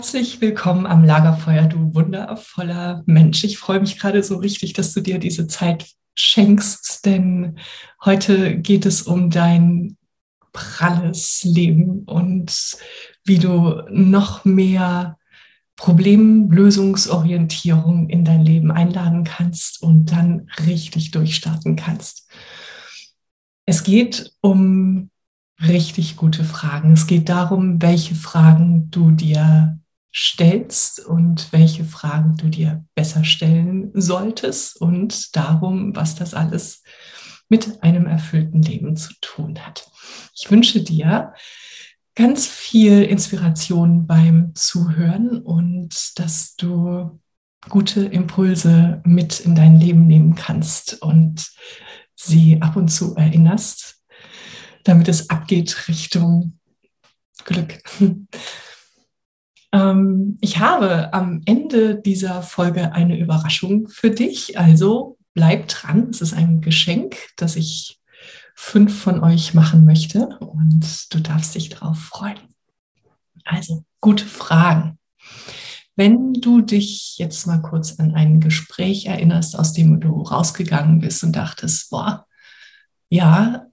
Herzlich willkommen am Lagerfeuer, du wundervoller Mensch. Ich freue mich gerade so richtig, dass du dir diese Zeit schenkst, denn heute geht es um dein pralles Leben und wie du noch mehr Problemlösungsorientierung in dein Leben einladen kannst und dann richtig durchstarten kannst. Es geht um richtig gute Fragen. Es geht darum, welche Fragen du dir stellst und welche Fragen du dir besser stellen solltest und darum, was das alles mit einem erfüllten Leben zu tun hat. Ich wünsche dir ganz viel Inspiration beim Zuhören und dass du gute Impulse mit in dein Leben nehmen kannst und sie ab und zu erinnerst, damit es abgeht Richtung Glück. Ähm, ich habe am Ende dieser Folge eine Überraschung für dich. Also bleib dran. Es ist ein Geschenk, das ich fünf von euch machen möchte und du darfst dich darauf freuen. Also, gute Fragen. Wenn du dich jetzt mal kurz an ein Gespräch erinnerst, aus dem du rausgegangen bist und dachtest, boah, ja,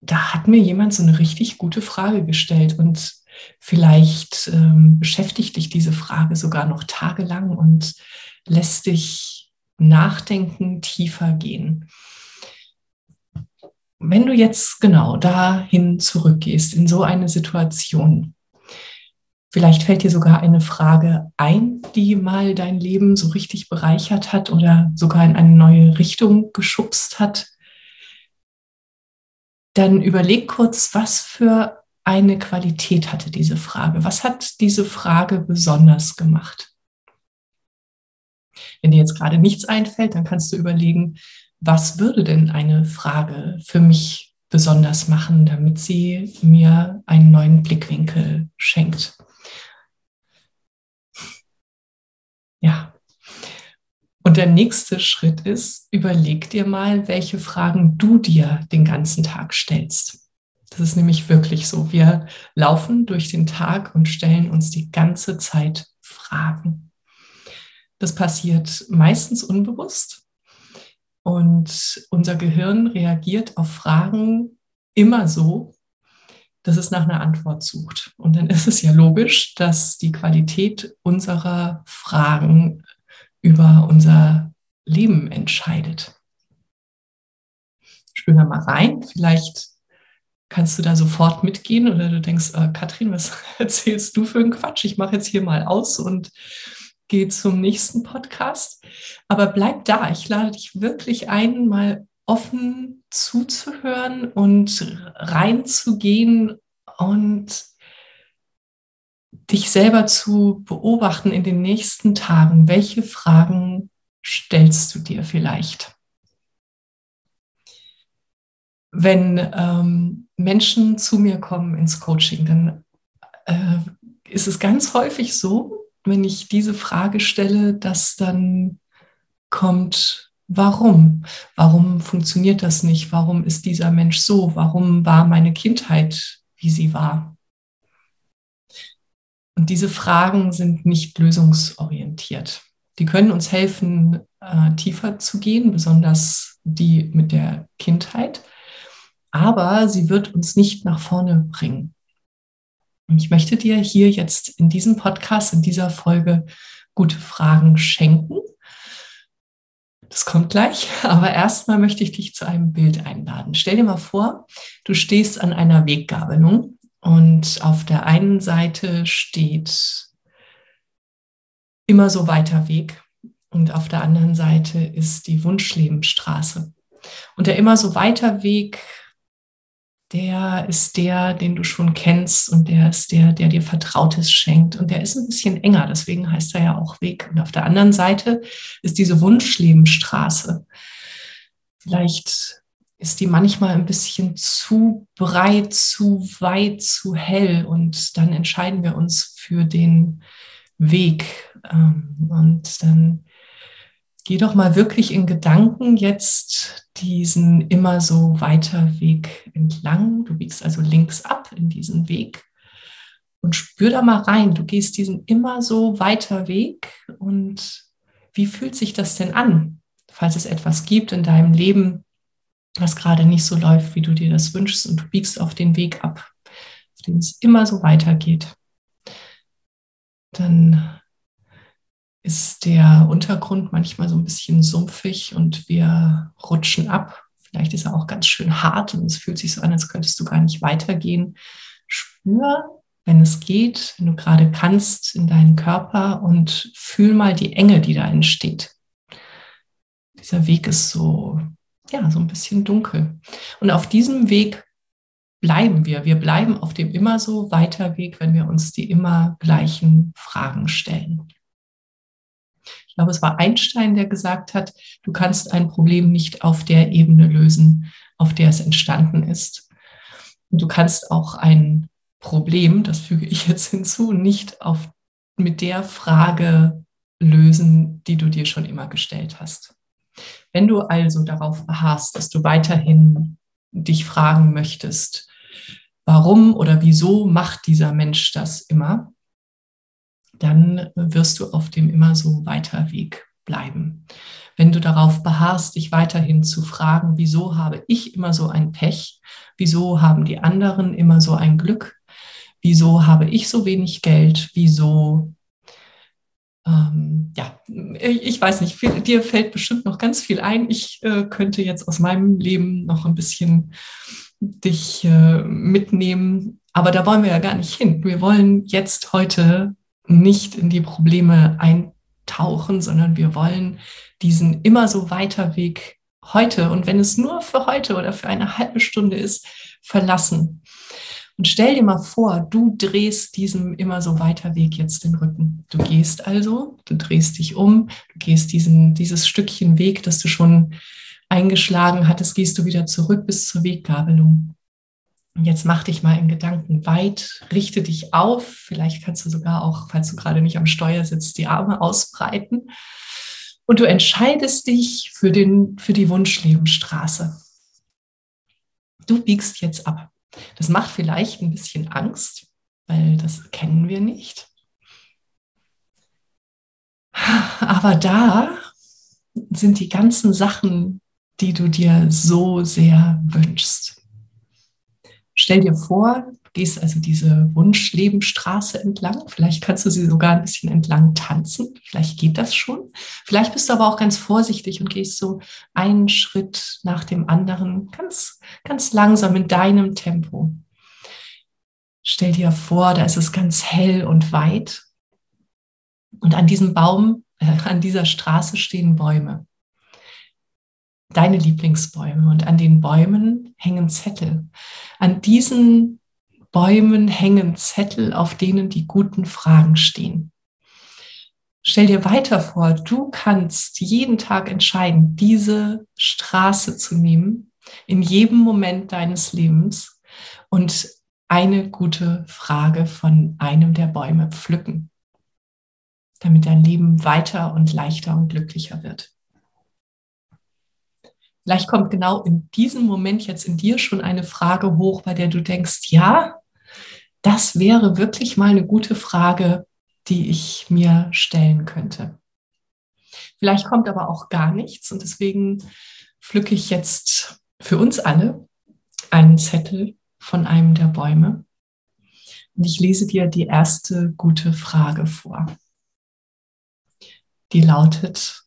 da hat mir jemand so eine richtig gute Frage gestellt und vielleicht ähm, beschäftigt dich diese Frage sogar noch tagelang und lässt dich nachdenken, tiefer gehen. Wenn du jetzt genau dahin zurückgehst, in so eine Situation, vielleicht fällt dir sogar eine Frage ein, die mal dein Leben so richtig bereichert hat oder sogar in eine neue Richtung geschubst hat, dann überleg kurz, was für eine Qualität hatte diese Frage. Was hat diese Frage besonders gemacht? Wenn dir jetzt gerade nichts einfällt, dann kannst du überlegen, was würde denn eine Frage für mich besonders machen, damit sie mir einen neuen Blickwinkel schenkt. Ja, und der nächste Schritt ist, überleg dir mal, welche Fragen du dir den ganzen Tag stellst. Das ist nämlich wirklich so. Wir laufen durch den Tag und stellen uns die ganze Zeit Fragen. Das passiert meistens unbewusst und unser Gehirn reagiert auf Fragen immer so, dass es nach einer Antwort sucht. Und dann ist es ja logisch, dass die Qualität unserer Fragen über unser Leben entscheidet. Spür da mal rein. Vielleicht kannst du da sofort mitgehen oder du denkst, äh, Katrin, was erzählst du für einen Quatsch? Ich mache jetzt hier mal aus und gehe zum nächsten Podcast. Aber bleib da. Ich lade dich wirklich ein, mal offen zuzuhören und reinzugehen und dich selber zu beobachten in den nächsten Tagen. Welche Fragen stellst du dir vielleicht? Wenn ähm, Menschen zu mir kommen ins Coaching, dann äh, ist es ganz häufig so, wenn ich diese Frage stelle, dass dann kommt, warum? Warum funktioniert das nicht? Warum ist dieser Mensch so? Warum war meine Kindheit, wie sie war? Und diese Fragen sind nicht lösungsorientiert. Die können uns helfen, äh, tiefer zu gehen, besonders die mit der Kindheit. Aber sie wird uns nicht nach vorne bringen. Und ich möchte dir hier jetzt in diesem Podcast, in dieser Folge gute Fragen schenken das kommt gleich, aber erstmal möchte ich dich zu einem Bild einladen. Stell dir mal vor, du stehst an einer Weggabelung und auf der einen Seite steht immer so weiter Weg und auf der anderen Seite ist die Wunschlebenstraße. Und der immer so weiter Weg der ist der, den du schon kennst und der ist der, der dir Vertrautes schenkt. Und der ist ein bisschen enger, deswegen heißt er ja auch Weg. Und auf der anderen Seite ist diese Wunschlebenstraße. Vielleicht ist die manchmal ein bisschen zu breit, zu weit, zu hell. Und dann entscheiden wir uns für den Weg. Ähm, und dann geh doch mal wirklich in Gedanken jetzt diesen immer so weiter Weg entlang. Du biegst also links ab in diesen Weg und spür da mal rein. Du gehst diesen immer so weiter Weg und wie fühlt sich das denn an, falls es etwas gibt in deinem Leben, was gerade nicht so läuft, wie du dir das wünschst und du biegst auf den Weg ab, auf den es immer so weitergeht. Dann ist der Untergrund manchmal so ein bisschen sumpfig und wir rutschen ab. Vielleicht ist er auch ganz schön hart und es fühlt sich so an, als könntest du gar nicht weitergehen. Spür, wenn es geht, wenn du gerade kannst, in deinen Körper und fühl mal die Enge, die da entsteht. Dieser Weg ist so, ja, so ein bisschen dunkel. Und auf diesem Weg bleiben wir. Wir bleiben auf dem immer so weiter Weg, wenn wir uns die immer gleichen Fragen stellen. Ich glaube, es war Einstein, der gesagt hat, du kannst ein Problem nicht auf der Ebene lösen, auf der es entstanden ist. Und du kannst auch ein Problem, das füge ich jetzt hinzu, nicht auf, mit der Frage lösen, die du dir schon immer gestellt hast. Wenn du also darauf beharrst, dass du weiterhin dich fragen möchtest, warum oder wieso macht dieser Mensch das immer, dann wirst du auf dem immer so weiter Weg bleiben. Wenn du darauf beharrst, dich weiterhin zu fragen, wieso habe ich immer so ein Pech? Wieso haben die anderen immer so ein Glück? Wieso habe ich so wenig Geld? Wieso ähm, ja, ich weiß nicht, viel, dir fällt bestimmt noch ganz viel ein. Ich äh, könnte jetzt aus meinem Leben noch ein bisschen dich äh, mitnehmen, aber da wollen wir ja gar nicht hin. Wir wollen jetzt heute nicht in die Probleme eintauchen, sondern wir wollen diesen immer so weiter Weg heute und wenn es nur für heute oder für eine halbe Stunde ist, verlassen. Und stell dir mal vor, du drehst diesem immer so weiter Weg jetzt den Rücken. Du gehst also, du drehst dich um, du gehst diesen, dieses Stückchen Weg, das du schon eingeschlagen hattest, gehst du wieder zurück bis zur Weggabelung. Und jetzt mach dich mal in Gedanken weit, richte dich auf. Vielleicht kannst du sogar auch, falls du gerade nicht am Steuer sitzt, die Arme ausbreiten. Und du entscheidest dich für, den, für die Wunschlebenstraße. Du biegst jetzt ab. Das macht vielleicht ein bisschen Angst, weil das kennen wir nicht. Aber da sind die ganzen Sachen, die du dir so sehr wünschst. Stell dir vor, gehst also diese Wunschlebenstraße entlang. Vielleicht kannst du sie sogar ein bisschen entlang tanzen. Vielleicht geht das schon. Vielleicht bist du aber auch ganz vorsichtig und gehst so einen Schritt nach dem anderen, ganz, ganz langsam in deinem Tempo. Stell dir vor, da ist es ganz hell und weit. Und an diesem Baum, äh, an dieser Straße stehen Bäume deine Lieblingsbäume und an den Bäumen hängen Zettel. An diesen Bäumen hängen Zettel, auf denen die guten Fragen stehen. Stell dir weiter vor, du kannst jeden Tag entscheiden, diese Straße zu nehmen, in jedem Moment deines Lebens und eine gute Frage von einem der Bäume pflücken, damit dein Leben weiter und leichter und glücklicher wird. Vielleicht kommt genau in diesem Moment jetzt in dir schon eine Frage hoch, bei der du denkst, ja, das wäre wirklich mal eine gute Frage, die ich mir stellen könnte. Vielleicht kommt aber auch gar nichts und deswegen pflücke ich jetzt für uns alle einen Zettel von einem der Bäume und ich lese dir die erste gute Frage vor. Die lautet,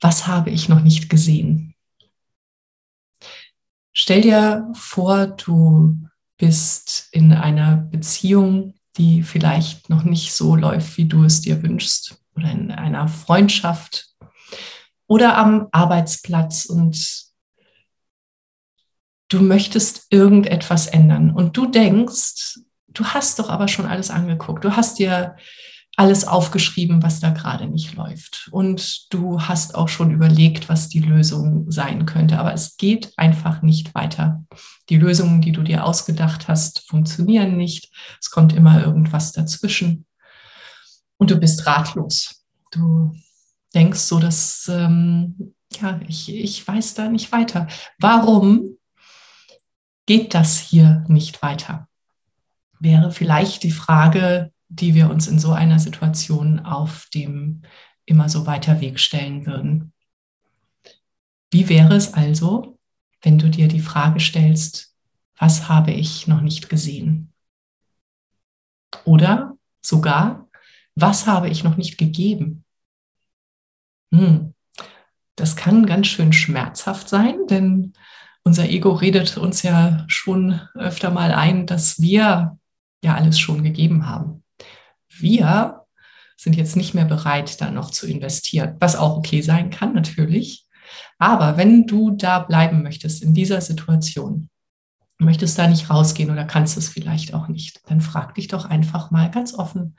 was habe ich noch nicht gesehen? Stell dir vor, du bist in einer Beziehung, die vielleicht noch nicht so läuft, wie du es dir wünschst, oder in einer Freundschaft oder am Arbeitsplatz und du möchtest irgendetwas ändern und du denkst, du hast doch aber schon alles angeguckt, du hast dir alles aufgeschrieben, was da gerade nicht läuft. Und du hast auch schon überlegt, was die Lösung sein könnte. Aber es geht einfach nicht weiter. Die Lösungen, die du dir ausgedacht hast, funktionieren nicht. Es kommt immer irgendwas dazwischen. Und du bist ratlos. Du denkst so, dass, ähm, ja, ich, ich weiß da nicht weiter. Warum geht das hier nicht weiter? Wäre vielleicht die Frage, die wir uns in so einer Situation auf dem immer so weiter Weg stellen würden. Wie wäre es also, wenn du dir die Frage stellst, was habe ich noch nicht gesehen? Oder sogar, was habe ich noch nicht gegeben? Hm, das kann ganz schön schmerzhaft sein, denn unser Ego redet uns ja schon öfter mal ein, dass wir ja alles schon gegeben haben wir sind jetzt nicht mehr bereit, da noch zu investieren, was auch okay sein kann natürlich. Aber wenn du da bleiben möchtest in dieser Situation, möchtest da nicht rausgehen oder kannst es vielleicht auch nicht, dann frag dich doch einfach mal ganz offen,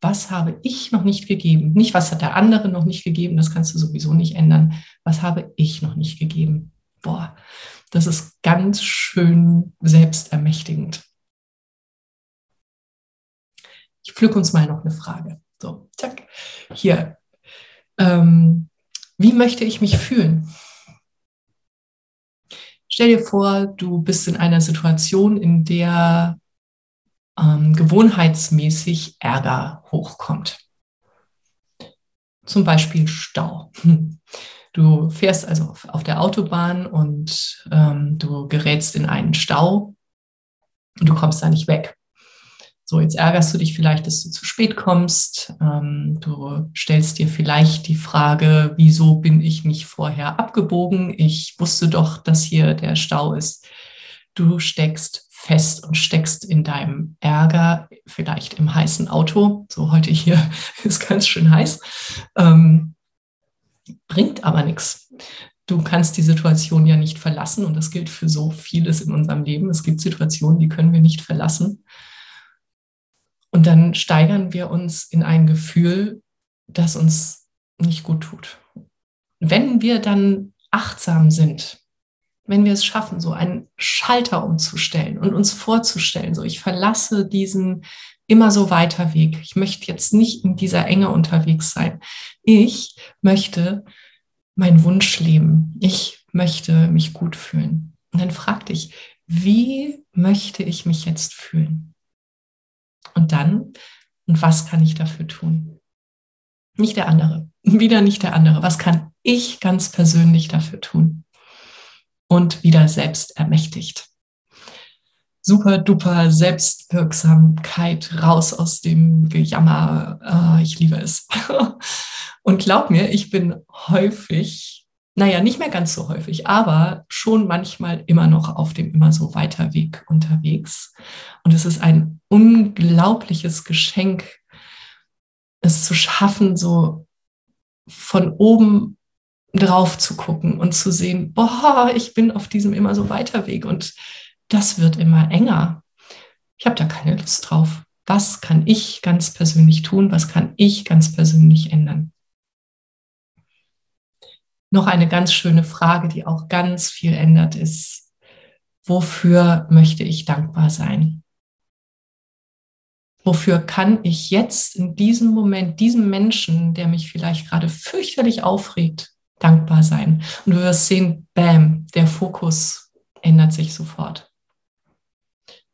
was habe ich noch nicht gegeben? Nicht, was hat der andere noch nicht gegeben, das kannst du sowieso nicht ändern. Was habe ich noch nicht gegeben? Boah, das ist ganz schön selbstermächtigend. Ich pflück uns mal noch eine Frage. So, zack. Hier. Ähm, wie möchte ich mich fühlen? Stell dir vor, du bist in einer Situation, in der ähm, gewohnheitsmäßig Ärger hochkommt. Zum Beispiel Stau. Du fährst also auf, auf der Autobahn und ähm, du gerätst in einen Stau und du kommst da nicht weg. So, jetzt ärgerst du dich vielleicht, dass du zu spät kommst. Ähm, du stellst dir vielleicht die Frage, wieso bin ich nicht vorher abgebogen? Ich wusste doch, dass hier der Stau ist. Du steckst fest und steckst in deinem Ärger, vielleicht im heißen Auto. So heute hier ist ganz schön heiß. Ähm, bringt aber nichts. Du kannst die Situation ja nicht verlassen und das gilt für so vieles in unserem Leben. Es gibt Situationen, die können wir nicht verlassen. Und dann steigern wir uns in ein Gefühl, das uns nicht gut tut. Wenn wir dann achtsam sind, wenn wir es schaffen, so einen Schalter umzustellen und uns vorzustellen, so ich verlasse diesen immer so weiter Weg. Ich möchte jetzt nicht in dieser Enge unterwegs sein. Ich möchte meinen Wunsch leben. Ich möchte mich gut fühlen. Und dann frag dich, wie möchte ich mich jetzt fühlen? Und dann, und was kann ich dafür tun? Nicht der andere, wieder nicht der andere. Was kann ich ganz persönlich dafür tun? Und wieder selbst ermächtigt. Super duper Selbstwirksamkeit raus aus dem Gejammer. Äh, ich liebe es. Und glaub mir, ich bin häufig naja, nicht mehr ganz so häufig, aber schon manchmal immer noch auf dem immer so weiter Weg unterwegs. Und es ist ein unglaubliches Geschenk, es zu schaffen, so von oben drauf zu gucken und zu sehen, boah, ich bin auf diesem immer so weiter Weg und das wird immer enger. ich habe da keine Lust drauf. Was kann ich ganz persönlich tun? Was kann ich ganz persönlich ändern? Noch eine ganz schöne Frage, die auch ganz viel ändert, ist, wofür möchte ich dankbar sein? Wofür kann ich jetzt in diesem Moment diesem Menschen, der mich vielleicht gerade fürchterlich aufregt, dankbar sein? Und du wirst sehen, bam, der Fokus ändert sich sofort.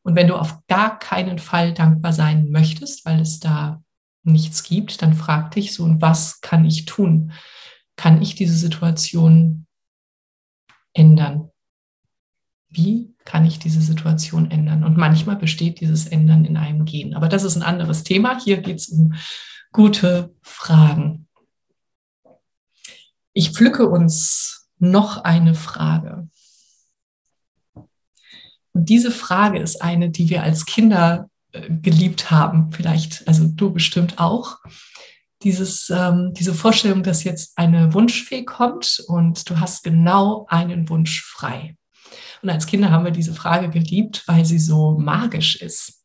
Und wenn du auf gar keinen Fall dankbar sein möchtest, weil es da nichts gibt, dann frag dich so, und was kann ich tun? Kann ich diese Situation ändern? Wie kann ich diese Situation ändern? Und manchmal besteht dieses Ändern in einem Gehen. Aber das ist ein anderes Thema. Hier geht es um gute Fragen. Ich pflücke uns noch eine Frage. Und diese Frage ist eine, die wir als Kinder äh, geliebt haben. Vielleicht, also du bestimmt auch. Dieses, ähm, diese Vorstellung, dass jetzt eine Wunschfee kommt und du hast genau einen Wunsch frei. Und als Kinder haben wir diese Frage geliebt, weil sie so magisch ist.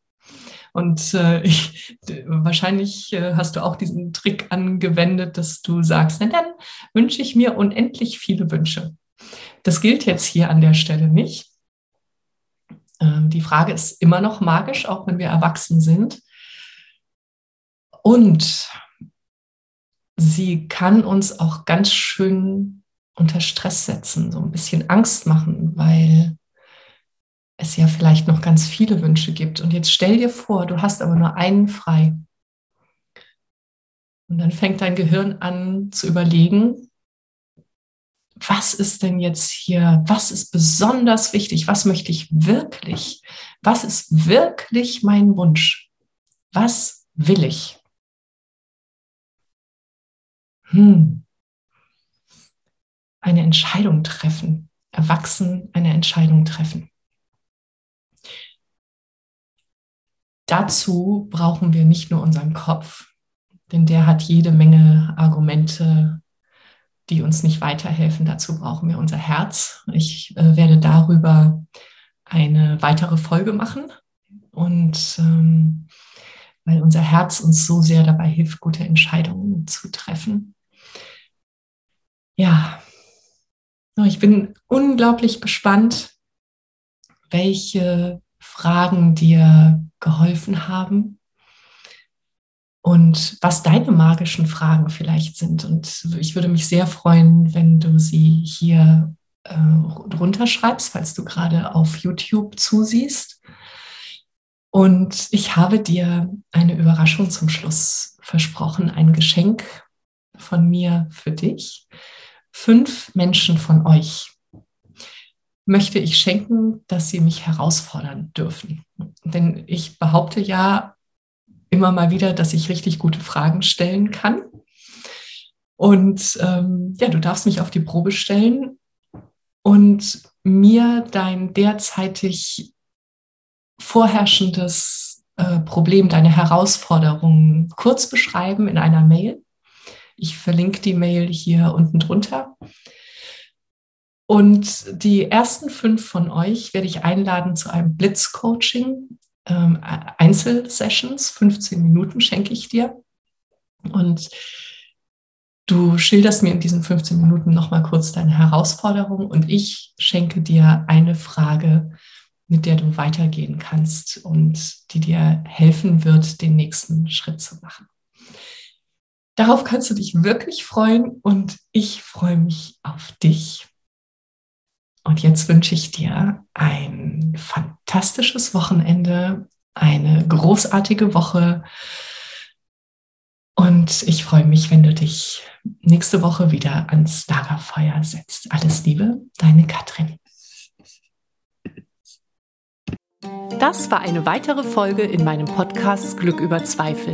Und äh, ich, wahrscheinlich äh, hast du auch diesen Trick angewendet, dass du sagst, na dann wünsche ich mir unendlich viele Wünsche. Das gilt jetzt hier an der Stelle nicht. Ähm, die Frage ist immer noch magisch, auch wenn wir erwachsen sind. Und sie kann uns auch ganz schön unter Stress setzen, so ein bisschen Angst machen, weil es ja vielleicht noch ganz viele Wünsche gibt. Und jetzt stell dir vor, du hast aber nur einen frei. Und dann fängt dein Gehirn an zu überlegen, was ist denn jetzt hier, was ist besonders wichtig, was möchte ich wirklich, was ist wirklich mein Wunsch, was will ich? Hm, eine Entscheidung treffen, erwachsen eine Entscheidung treffen. Dazu brauchen wir nicht nur unseren Kopf, denn der hat jede Menge Argumente, die uns nicht weiterhelfen. Dazu brauchen wir unser Herz. Ich äh, werde darüber eine weitere Folge machen und ähm, weil unser Herz uns so sehr dabei hilft, gute Entscheidungen zu treffen. Ja, ich bin unglaublich gespannt, welche Fragen dir geholfen haben und was deine magischen Fragen vielleicht sind. Und ich würde mich sehr freuen, wenn du sie hier äh, drunter schreibst, falls du gerade auf YouTube zusiehst. Und ich habe dir eine Überraschung zum Schluss versprochen, ein Geschenk von mir für dich fünf Menschen von euch möchte ich schenken, dass sie mich herausfordern dürfen. Denn ich behaupte ja immer mal wieder, dass ich richtig gute Fragen stellen kann. Und ähm, ja, du darfst mich auf die Probe stellen und mir dein derzeitig vorherrschendes äh, Problem, deine Herausforderung kurz beschreiben in einer Mail. Ich verlinke die Mail hier unten drunter. Und die ersten fünf von euch werde ich einladen zu einem Blitz-Coaching, ähm, Einzelsessions, 15 Minuten schenke ich dir. Und du schilderst mir in diesen 15 Minuten nochmal kurz deine Herausforderung und ich schenke dir eine Frage, mit der du weitergehen kannst und die dir helfen wird, den nächsten Schritt zu machen. Darauf kannst du dich wirklich freuen und ich freue mich auf dich. Und jetzt wünsche ich dir ein fantastisches Wochenende, eine großartige Woche. Und ich freue mich, wenn du dich nächste Woche wieder ans Lagerfeuer setzt. Alles Liebe, deine Katrin. Das war eine weitere Folge in meinem Podcast Glück über Zweifel.